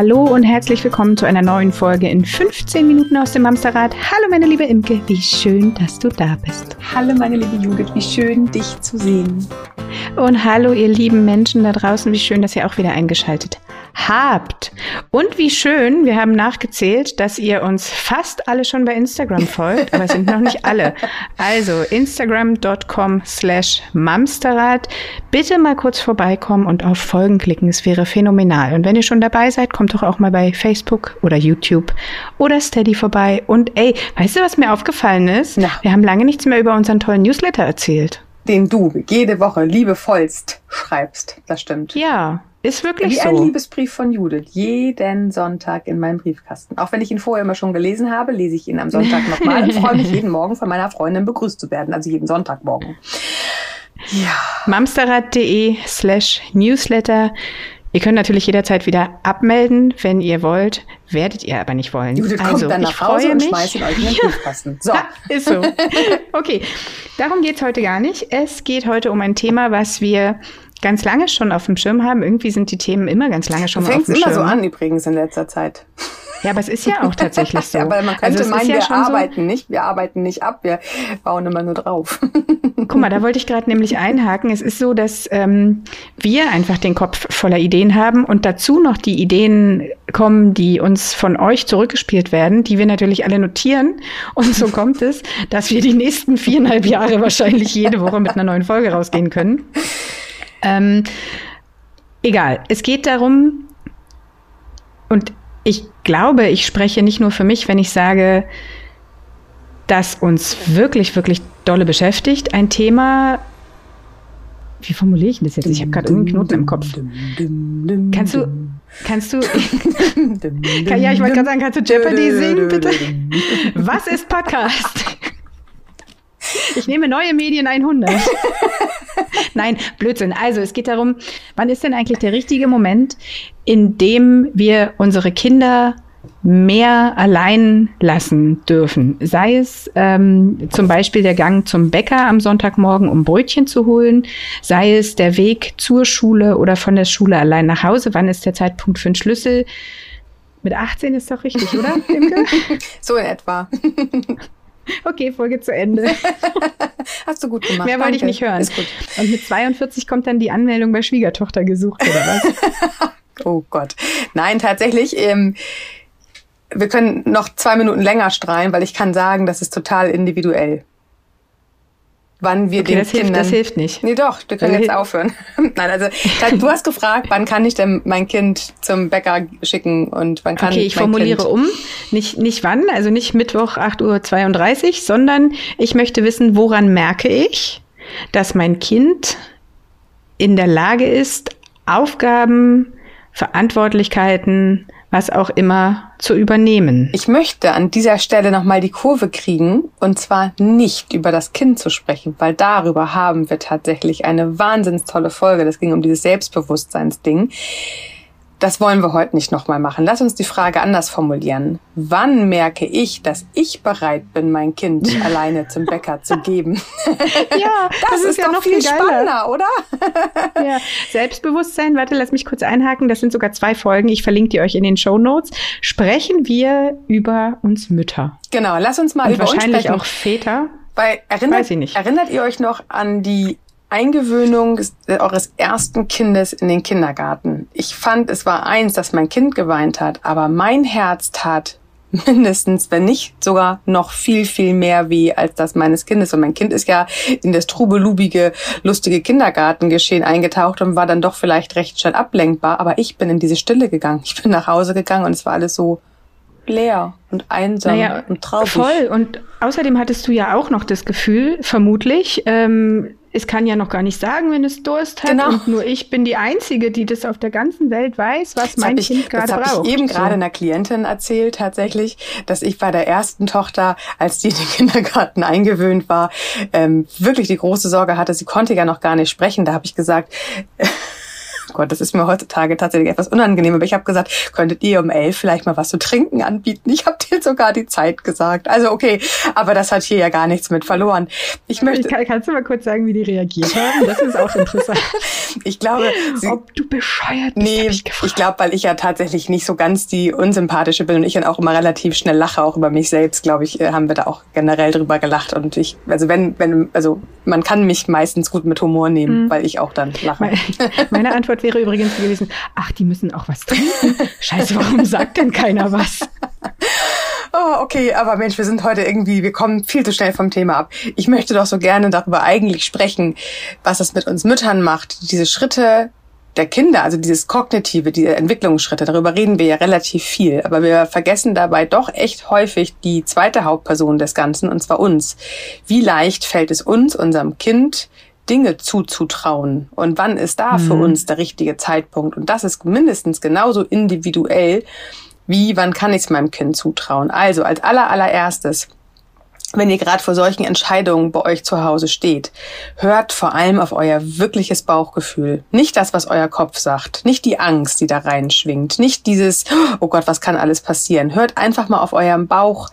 Hallo und herzlich willkommen zu einer neuen Folge in 15 Minuten aus dem Hamsterrad. Hallo meine liebe Imke, wie schön, dass du da bist. Hallo meine liebe Judith, wie schön dich zu sehen. Und hallo ihr lieben Menschen da draußen, wie schön, dass ihr auch wieder eingeschaltet habt. Und wie schön, wir haben nachgezählt, dass ihr uns fast alle schon bei Instagram folgt, aber es sind noch nicht alle. Also instagram.com slash mamsterrad. Bitte mal kurz vorbeikommen und auf Folgen klicken, es wäre phänomenal. Und wenn ihr schon dabei seid, kommt doch auch mal bei Facebook oder YouTube oder Steady vorbei. Und ey, weißt du, was mir aufgefallen ist? Na. Wir haben lange nichts mehr über unseren tollen Newsletter erzählt. Den du jede Woche liebevollst schreibst. Das stimmt. Ja, ist wirklich Wie so. ein Liebesbrief von Judith. Jeden Sonntag in meinem Briefkasten. Auch wenn ich ihn vorher immer schon gelesen habe, lese ich ihn am Sonntag nochmal und freue mich jeden Morgen von meiner Freundin begrüßt zu werden. Also jeden Sonntagmorgen. Ja. Mamsterrad.de slash Newsletter. Ihr könnt natürlich jederzeit wieder abmelden, wenn ihr wollt. Werdet ihr aber nicht wollen. Judith also, kommt dann nach Hause und schmeißt ihn euch in den Briefkasten. So. ist so. Okay, darum geht's heute gar nicht. Es geht heute um ein Thema, was wir ganz lange schon auf dem Schirm haben. Irgendwie sind die Themen immer ganz lange schon auf dem Schirm. immer so an übrigens in letzter Zeit. Ja, aber es ist ja auch tatsächlich so. ja, aber man könnte also meinen, ja wir arbeiten so nicht, wir arbeiten nicht ab, wir bauen immer nur drauf. Guck mal, da wollte ich gerade nämlich einhaken. Es ist so, dass ähm, wir einfach den Kopf voller Ideen haben und dazu noch die Ideen kommen, die uns von euch zurückgespielt werden, die wir natürlich alle notieren. Und so kommt es, dass wir die nächsten viereinhalb Jahre wahrscheinlich jede Woche mit einer neuen Folge rausgehen können. Ähm, egal, es geht darum, und ich glaube, ich spreche nicht nur für mich, wenn ich sage, dass uns wirklich, wirklich dolle beschäftigt. Ein Thema, wie formuliere ich das jetzt? Ich habe gerade irgendeinen Knoten im Kopf. Kannst du, kannst du, ja, ich wollte gerade sagen, kannst du Jeopardy singen, bitte? Was ist Podcast? Ich nehme neue Medien 100. Nein, Blödsinn. Also es geht darum, wann ist denn eigentlich der richtige Moment, in dem wir unsere Kinder mehr allein lassen dürfen. Sei es ähm, zum Beispiel der Gang zum Bäcker am Sonntagmorgen, um Brötchen zu holen, sei es der Weg zur Schule oder von der Schule allein nach Hause. Wann ist der Zeitpunkt für einen Schlüssel? Mit 18 ist doch richtig, oder? so in etwa. Okay, Folge zu Ende. Hast du gut gemacht. Mehr wollte ich nicht hören. Ist gut. Und mit 42 kommt dann die Anmeldung bei Schwiegertochter gesucht, oder was? oh Gott. Nein, tatsächlich. Ähm, wir können noch zwei Minuten länger strahlen, weil ich kann sagen, das ist total individuell wann wir okay, den das Kindern. Hilft, das hilft nicht. Nee, doch, wir können also, jetzt aufhören. Nein, also du hast gefragt, wann kann ich denn mein Kind zum Bäcker schicken und wann kann Okay, ich formuliere kind um. Nicht, nicht wann, also nicht Mittwoch 8.32 Uhr, sondern ich möchte wissen, woran merke ich, dass mein Kind in der Lage ist, Aufgaben, Verantwortlichkeiten, was auch immer zu übernehmen. Ich möchte an dieser Stelle nochmal die Kurve kriegen und zwar nicht über das Kind zu sprechen, weil darüber haben wir tatsächlich eine wahnsinns tolle Folge. Das ging um dieses Selbstbewusstseinsding. Das wollen wir heute nicht nochmal machen. Lass uns die Frage anders formulieren. Wann merke ich, dass ich bereit bin, mein Kind alleine zum Bäcker zu geben? ja, das, das ist, ist ja noch viel spannender, oder? ja, Selbstbewusstsein, warte, lass mich kurz einhaken. Das sind sogar zwei Folgen. Ich verlinke die euch in den Show Notes. Sprechen wir über uns Mütter. Genau, lass uns mal Und über wahrscheinlich uns sprechen. auch Väter. Weil erinnert, erinnert ihr euch noch an die Eingewöhnung eures ersten Kindes in den Kindergarten. Ich fand, es war eins, dass mein Kind geweint hat, aber mein Herz tat mindestens, wenn nicht sogar noch viel, viel mehr weh als das meines Kindes. Und mein Kind ist ja in das trubelubige, lustige Kindergartengeschehen eingetaucht und war dann doch vielleicht recht schnell ablenkbar. Aber ich bin in diese Stille gegangen. Ich bin nach Hause gegangen und es war alles so leer und einsam naja, und traurig. Voll. Und außerdem hattest du ja auch noch das Gefühl, vermutlich, ähm, es kann ja noch gar nicht sagen, wenn es Durst hat. Genau. Und nur ich bin die Einzige, die das auf der ganzen Welt weiß, was das mein ich, Kind gerade braucht. Das habe ich eben so. gerade einer Klientin erzählt, tatsächlich, dass ich bei der ersten Tochter, als die in den Kindergarten eingewöhnt war, ähm, wirklich die große Sorge hatte, sie konnte ja noch gar nicht sprechen. Da habe ich gesagt, Gott, das ist mir heutzutage tatsächlich etwas unangenehm, aber ich habe gesagt, könntet ihr um elf vielleicht mal was zu trinken anbieten? Ich habe dir sogar die Zeit gesagt. Also okay, aber das hat hier ja gar nichts mit verloren. Ich möchte. Kann, kannst du mal kurz sagen, wie die reagiert haben? Das ist auch interessant. ich glaube, sie, ob du bescheuert bist. Nee, ich, ich glaube, weil ich ja tatsächlich nicht so ganz die unsympathische bin und ich dann auch immer relativ schnell lache, auch über mich selbst, glaube ich, äh, haben wir da auch generell drüber gelacht und ich, also wenn, wenn, also man kann mich meistens gut mit Humor nehmen, mhm. weil ich auch dann lache. Meine Antwort wäre übrigens gewesen, ach, die müssen auch was trinken. Scheiße, warum sagt denn keiner was? Oh, okay, aber Mensch, wir sind heute irgendwie, wir kommen viel zu schnell vom Thema ab. Ich möchte doch so gerne darüber eigentlich sprechen, was es mit uns Müttern macht, diese Schritte der Kinder, also dieses kognitive, diese Entwicklungsschritte, darüber reden wir ja relativ viel, aber wir vergessen dabei doch echt häufig die zweite Hauptperson des Ganzen, und zwar uns. Wie leicht fällt es uns, unserem Kind, Dinge zuzutrauen und wann ist da mhm. für uns der richtige Zeitpunkt? Und das ist mindestens genauso individuell wie, wann kann ich es meinem Kind zutrauen? Also als aller allererstes wenn ihr gerade vor solchen Entscheidungen bei euch zu Hause steht, hört vor allem auf euer wirkliches Bauchgefühl. Nicht das, was euer Kopf sagt, nicht die Angst, die da reinschwingt, nicht dieses, oh Gott, was kann alles passieren. Hört einfach mal auf eurem Bauch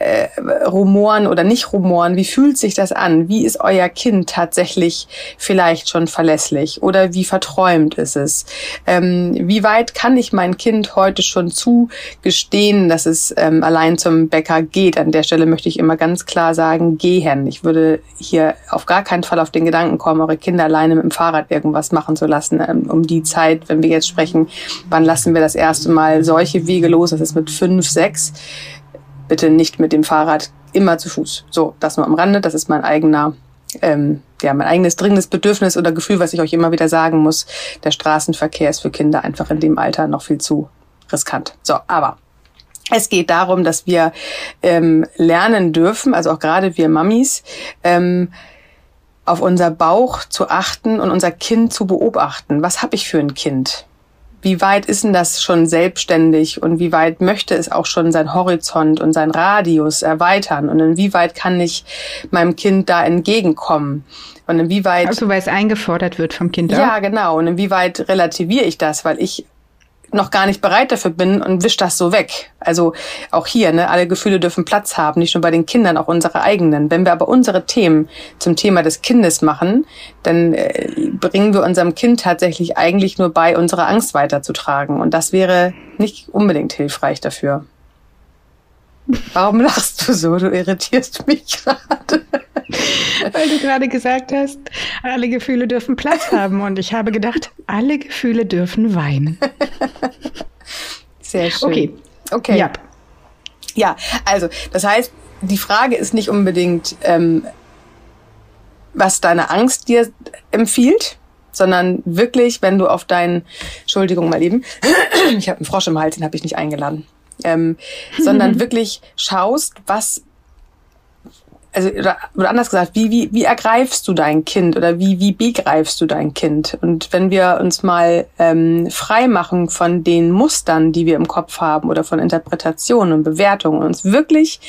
äh, rumoren oder nicht rumoren. Wie fühlt sich das an? Wie ist euer Kind tatsächlich vielleicht schon verlässlich oder wie verträumt ist es? Ähm, wie weit kann ich mein Kind heute schon zugestehen, dass es ähm, allein zum Bäcker geht? An der Stelle möchte ich immer ganz klar sagen, gehen. Ich würde hier auf gar keinen Fall auf den Gedanken kommen, eure Kinder alleine mit dem Fahrrad irgendwas machen zu lassen. Ähm, um die Zeit, wenn wir jetzt sprechen, wann lassen wir das erste Mal solche Wege los? Das ist mit fünf, sechs bitte nicht mit dem Fahrrad immer zu Fuß. So, das nur am Rande. Das ist mein eigener, ähm, ja, mein eigenes dringendes Bedürfnis oder Gefühl, was ich euch immer wieder sagen muss. Der Straßenverkehr ist für Kinder einfach in dem Alter noch viel zu riskant. So, aber es geht darum, dass wir ähm, lernen dürfen, also auch gerade wir Mamis, ähm, auf unser Bauch zu achten und unser Kind zu beobachten. Was habe ich für ein Kind? Wie weit ist denn das schon selbstständig und wie weit möchte es auch schon sein Horizont und sein Radius erweitern? Und inwieweit kann ich meinem Kind da entgegenkommen? Und inwieweit also weil es eingefordert wird vom Kind ja? Genau. Und inwieweit relativiere ich das? Weil ich noch gar nicht bereit dafür bin und wisch das so weg. Also auch hier, ne, alle Gefühle dürfen Platz haben, nicht nur bei den Kindern, auch unsere eigenen. Wenn wir aber unsere Themen zum Thema des Kindes machen, dann äh, bringen wir unserem Kind tatsächlich eigentlich nur bei, unsere Angst weiterzutragen. Und das wäre nicht unbedingt hilfreich dafür. Warum lachst du so? Du irritierst mich gerade. Weil du gerade gesagt hast, alle Gefühle dürfen Platz haben. Und ich habe gedacht, alle Gefühle dürfen weinen. Sehr schön. Okay. Okay. Ja. ja, also das heißt, die Frage ist nicht unbedingt, ähm, was deine Angst dir empfiehlt, sondern wirklich, wenn du auf deinen, Entschuldigung mal eben, ich habe einen Frosch im Hals, den habe ich nicht eingeladen ähm, sondern wirklich schaust, was also oder, oder anders gesagt, wie, wie, wie ergreifst du dein Kind oder wie, wie begreifst du dein Kind? Und wenn wir uns mal ähm, frei machen von den Mustern, die wir im Kopf haben oder von Interpretationen und Bewertungen und uns wirklich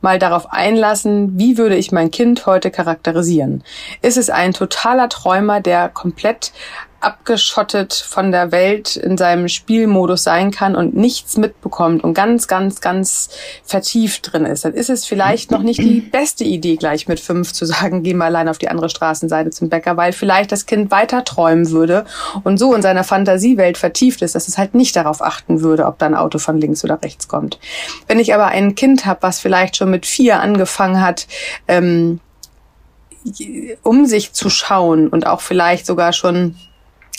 mal darauf einlassen, wie würde ich mein Kind heute charakterisieren? Ist es ein totaler Träumer, der komplett abgeschottet von der Welt in seinem Spielmodus sein kann und nichts mitbekommt und ganz, ganz, ganz vertieft drin ist, dann ist es vielleicht noch nicht die beste Idee, gleich mit fünf zu sagen, geh mal allein auf die andere Straßenseite zum Bäcker, weil vielleicht das Kind weiter träumen würde und so in seiner Fantasiewelt vertieft ist, dass es halt nicht darauf achten würde, ob da ein Auto von links oder rechts kommt. Wenn ich aber ein Kind habe, was vielleicht schon mit vier angefangen hat, ähm, um sich zu schauen und auch vielleicht sogar schon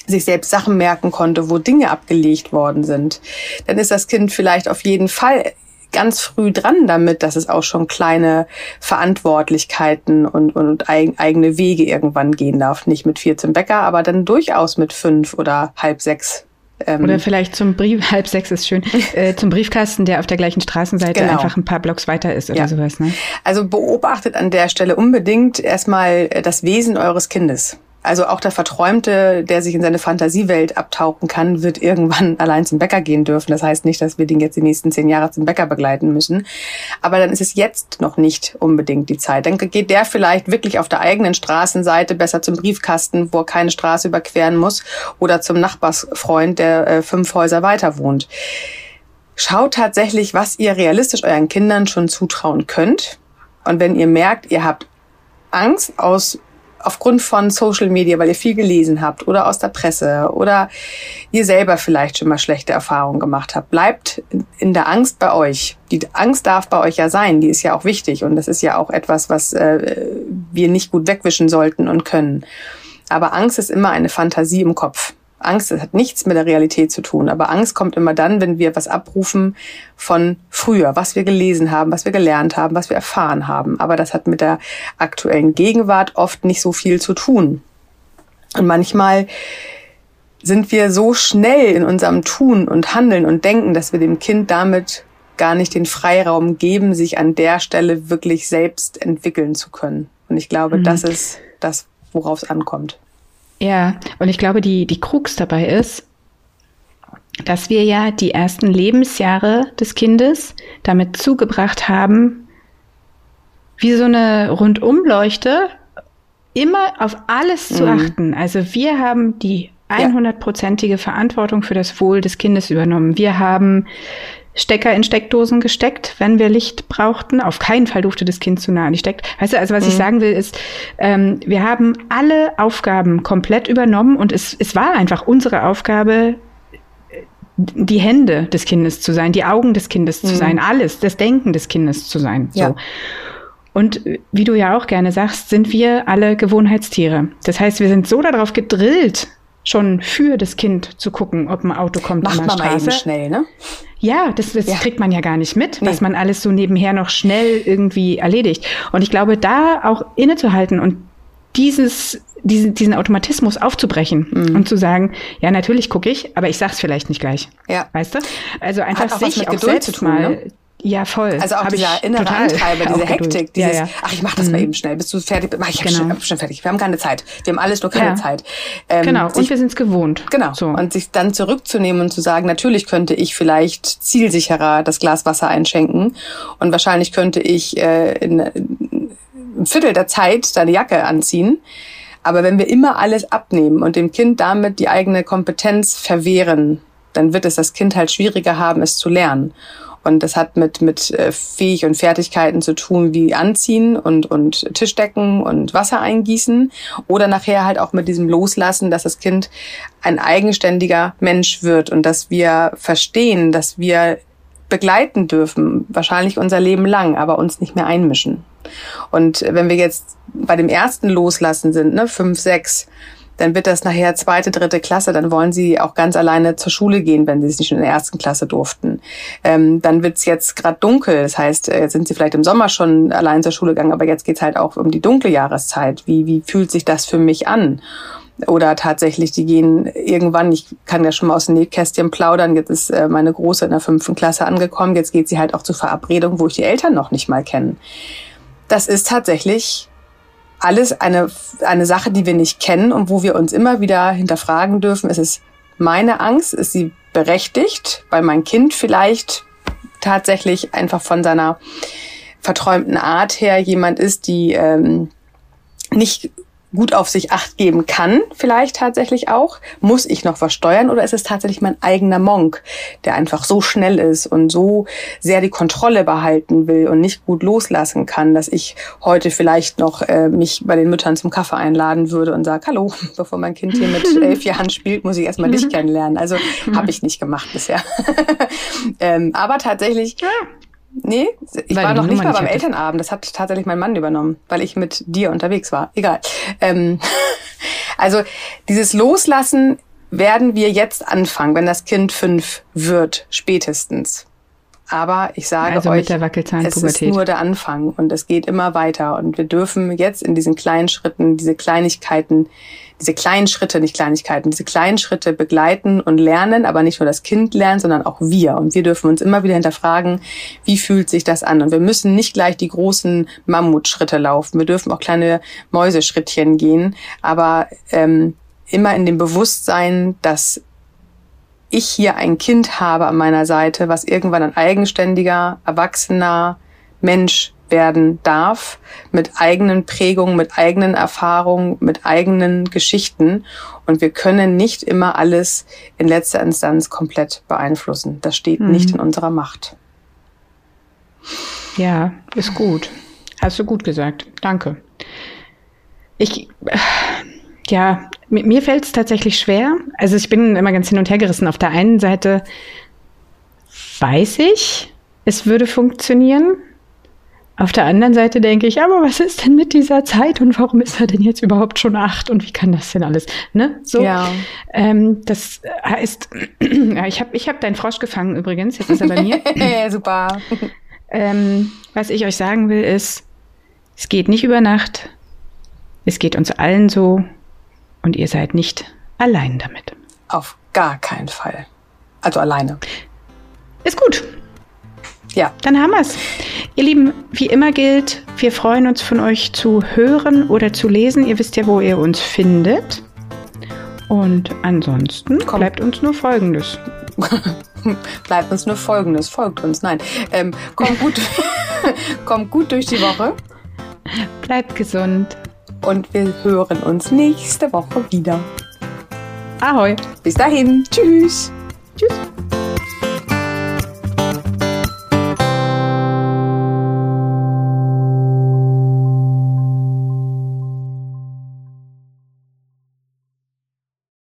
sich selbst Sachen merken konnte, wo Dinge abgelegt worden sind, dann ist das Kind vielleicht auf jeden Fall ganz früh dran damit, dass es auch schon kleine Verantwortlichkeiten und, und eigene Wege irgendwann gehen darf. Nicht mit vier zum Bäcker, aber dann durchaus mit fünf oder halb sechs. Ähm oder vielleicht zum Brief, halb sechs ist schön, äh, zum Briefkasten, der auf der gleichen Straßenseite genau. einfach ein paar Blocks weiter ist oder ja. sowas. Ne? Also beobachtet an der Stelle unbedingt erstmal das Wesen eures Kindes. Also auch der Verträumte, der sich in seine Fantasiewelt abtauchen kann, wird irgendwann allein zum Bäcker gehen dürfen. Das heißt nicht, dass wir den jetzt die nächsten zehn Jahre zum Bäcker begleiten müssen. Aber dann ist es jetzt noch nicht unbedingt die Zeit. Dann geht der vielleicht wirklich auf der eigenen Straßenseite besser zum Briefkasten, wo er keine Straße überqueren muss, oder zum Nachbarsfreund, der äh, fünf Häuser weiter wohnt. Schaut tatsächlich, was ihr realistisch euren Kindern schon zutrauen könnt. Und wenn ihr merkt, ihr habt Angst aus aufgrund von Social Media, weil ihr viel gelesen habt oder aus der Presse oder ihr selber vielleicht schon mal schlechte Erfahrungen gemacht habt. Bleibt in der Angst bei euch. Die Angst darf bei euch ja sein, die ist ja auch wichtig und das ist ja auch etwas, was äh, wir nicht gut wegwischen sollten und können. Aber Angst ist immer eine Fantasie im Kopf. Angst das hat nichts mit der Realität zu tun, aber Angst kommt immer dann, wenn wir was abrufen von früher, was wir gelesen haben, was wir gelernt haben, was wir erfahren haben. Aber das hat mit der aktuellen Gegenwart oft nicht so viel zu tun. Und manchmal sind wir so schnell in unserem Tun und Handeln und Denken, dass wir dem Kind damit gar nicht den Freiraum geben, sich an der Stelle wirklich selbst entwickeln zu können. Und ich glaube, mhm. das ist das, worauf es ankommt. Ja, und ich glaube, die, die Krux dabei ist, dass wir ja die ersten Lebensjahre des Kindes damit zugebracht haben, wie so eine Rundumleuchte, immer auf alles mhm. zu achten. Also wir haben die 100-prozentige Verantwortung für das Wohl des Kindes übernommen. Wir haben Stecker in Steckdosen gesteckt, wenn wir Licht brauchten. Auf keinen Fall durfte das Kind zu nah an die Steck. Weißt du, also was mhm. ich sagen will, ist, ähm, wir haben alle Aufgaben komplett übernommen und es, es war einfach unsere Aufgabe, die Hände des Kindes zu sein, die Augen des Kindes mhm. zu sein, alles, das Denken des Kindes zu sein. Ja. So. Und wie du ja auch gerne sagst, sind wir alle Gewohnheitstiere. Das heißt, wir sind so darauf gedrillt, schon für das Kind zu gucken, ob ein Auto kommt Macht an der man Straße. Mal eben schnell, ne? Ja, das, das ja. kriegt man ja gar nicht mit, nee. was man alles so nebenher noch schnell irgendwie erledigt. Und ich glaube, da auch innezuhalten und dieses, diesen, diesen Automatismus aufzubrechen mhm. und zu sagen, ja, natürlich gucke ich, aber ich sag's vielleicht nicht gleich. Ja. Weißt du? Also einfach Hat auch sich auch selbst tun, mal ne? Ja, voll. Also auch Hab dieser innere. Antreiber, diese Hektik, dieses, ja, ja. ach, ich mach das mhm. mal eben schnell, bist du fertig? Mach ich genau. schnell, schon fertig. Wir haben keine Zeit. Wir haben alles nur keine ja. Zeit. Ähm, genau, und sich, wir sind es gewohnt. Genau. So. Und sich dann zurückzunehmen und zu sagen, natürlich könnte ich vielleicht zielsicherer das Glas Wasser einschenken und wahrscheinlich könnte ich äh, in, in ein Viertel der Zeit deine Jacke anziehen. Aber wenn wir immer alles abnehmen und dem Kind damit die eigene Kompetenz verwehren, dann wird es das Kind halt schwieriger haben, es zu lernen. Und das hat mit, mit äh, Fähig und Fertigkeiten zu tun, wie Anziehen und, und Tischdecken und Wasser eingießen. Oder nachher halt auch mit diesem Loslassen, dass das Kind ein eigenständiger Mensch wird und dass wir verstehen, dass wir begleiten dürfen, wahrscheinlich unser Leben lang, aber uns nicht mehr einmischen. Und wenn wir jetzt bei dem ersten Loslassen sind, ne, fünf, sechs, dann wird das nachher zweite, dritte Klasse, dann wollen sie auch ganz alleine zur Schule gehen, wenn sie es nicht in der ersten Klasse durften. Ähm, dann wird's jetzt gerade dunkel, das heißt, äh, jetzt sind sie vielleicht im Sommer schon allein zur Schule gegangen, aber jetzt geht's halt auch um die dunkle Jahreszeit. Wie, wie fühlt sich das für mich an? Oder tatsächlich, die gehen irgendwann, ich kann ja schon mal aus dem Nähkästchen plaudern, jetzt ist äh, meine Große in der fünften Klasse angekommen, jetzt geht sie halt auch zur Verabredung, wo ich die Eltern noch nicht mal kenne. Das ist tatsächlich alles eine, eine Sache, die wir nicht kennen und wo wir uns immer wieder hinterfragen dürfen, ist es meine Angst, ist sie berechtigt, weil mein Kind vielleicht tatsächlich einfach von seiner verträumten Art her jemand ist, die ähm, nicht gut auf sich acht geben kann, vielleicht tatsächlich auch. Muss ich noch was steuern oder ist es tatsächlich mein eigener Monk, der einfach so schnell ist und so sehr die Kontrolle behalten will und nicht gut loslassen kann, dass ich heute vielleicht noch äh, mich bei den Müttern zum Kaffee einladen würde und sage, hallo, bevor mein Kind hier mit elf Jahren spielt, muss ich erstmal dich kennenlernen. Also habe ich nicht gemacht bisher. ähm, aber tatsächlich Nee, ich weil war noch nicht mal beim Elternabend. Das hat tatsächlich mein Mann übernommen, weil ich mit dir unterwegs war. Egal. Ähm, also dieses Loslassen werden wir jetzt anfangen, wenn das Kind fünf wird, spätestens. Aber ich sage also euch, es ist nur der Anfang und es geht immer weiter. Und wir dürfen jetzt in diesen kleinen Schritten, diese Kleinigkeiten, diese kleinen Schritte, nicht Kleinigkeiten, diese kleinen Schritte begleiten und lernen, aber nicht nur das Kind lernt, sondern auch wir. Und wir dürfen uns immer wieder hinterfragen, wie fühlt sich das an? Und wir müssen nicht gleich die großen Mammutschritte laufen. Wir dürfen auch kleine Mäuseschrittchen gehen, aber ähm, immer in dem Bewusstsein, dass ich hier ein Kind habe an meiner Seite, was irgendwann ein eigenständiger, erwachsener Mensch werden darf, mit eigenen Prägungen, mit eigenen Erfahrungen, mit eigenen Geschichten. Und wir können nicht immer alles in letzter Instanz komplett beeinflussen. Das steht mhm. nicht in unserer Macht. Ja, ist gut. Hast du gut gesagt. Danke. Ich, ja, mir fällt es tatsächlich schwer. Also ich bin immer ganz hin und her gerissen. Auf der einen Seite weiß ich, es würde funktionieren. Auf der anderen Seite denke ich, aber was ist denn mit dieser Zeit und warum ist er denn jetzt überhaupt schon acht und wie kann das denn alles? Ne? So, ja. ähm, das heißt, ich habe ich hab deinen Frosch gefangen übrigens, jetzt ist er bei mir. Super. Ähm, was ich euch sagen will ist, es geht nicht über Nacht, es geht uns allen so und ihr seid nicht allein damit. Auf gar keinen Fall. Also alleine. Ist gut. Ja. Dann haben wir es. Ihr Lieben, wie immer gilt, wir freuen uns von euch zu hören oder zu lesen. Ihr wisst ja, wo ihr uns findet. Und ansonsten Komm. bleibt uns nur Folgendes. bleibt uns nur Folgendes. Folgt uns. Nein. Ähm, kommt, gut, kommt gut durch die Woche. Bleibt gesund und wir hören uns nächste Woche wieder. Ahoi. Bis dahin. Tschüss.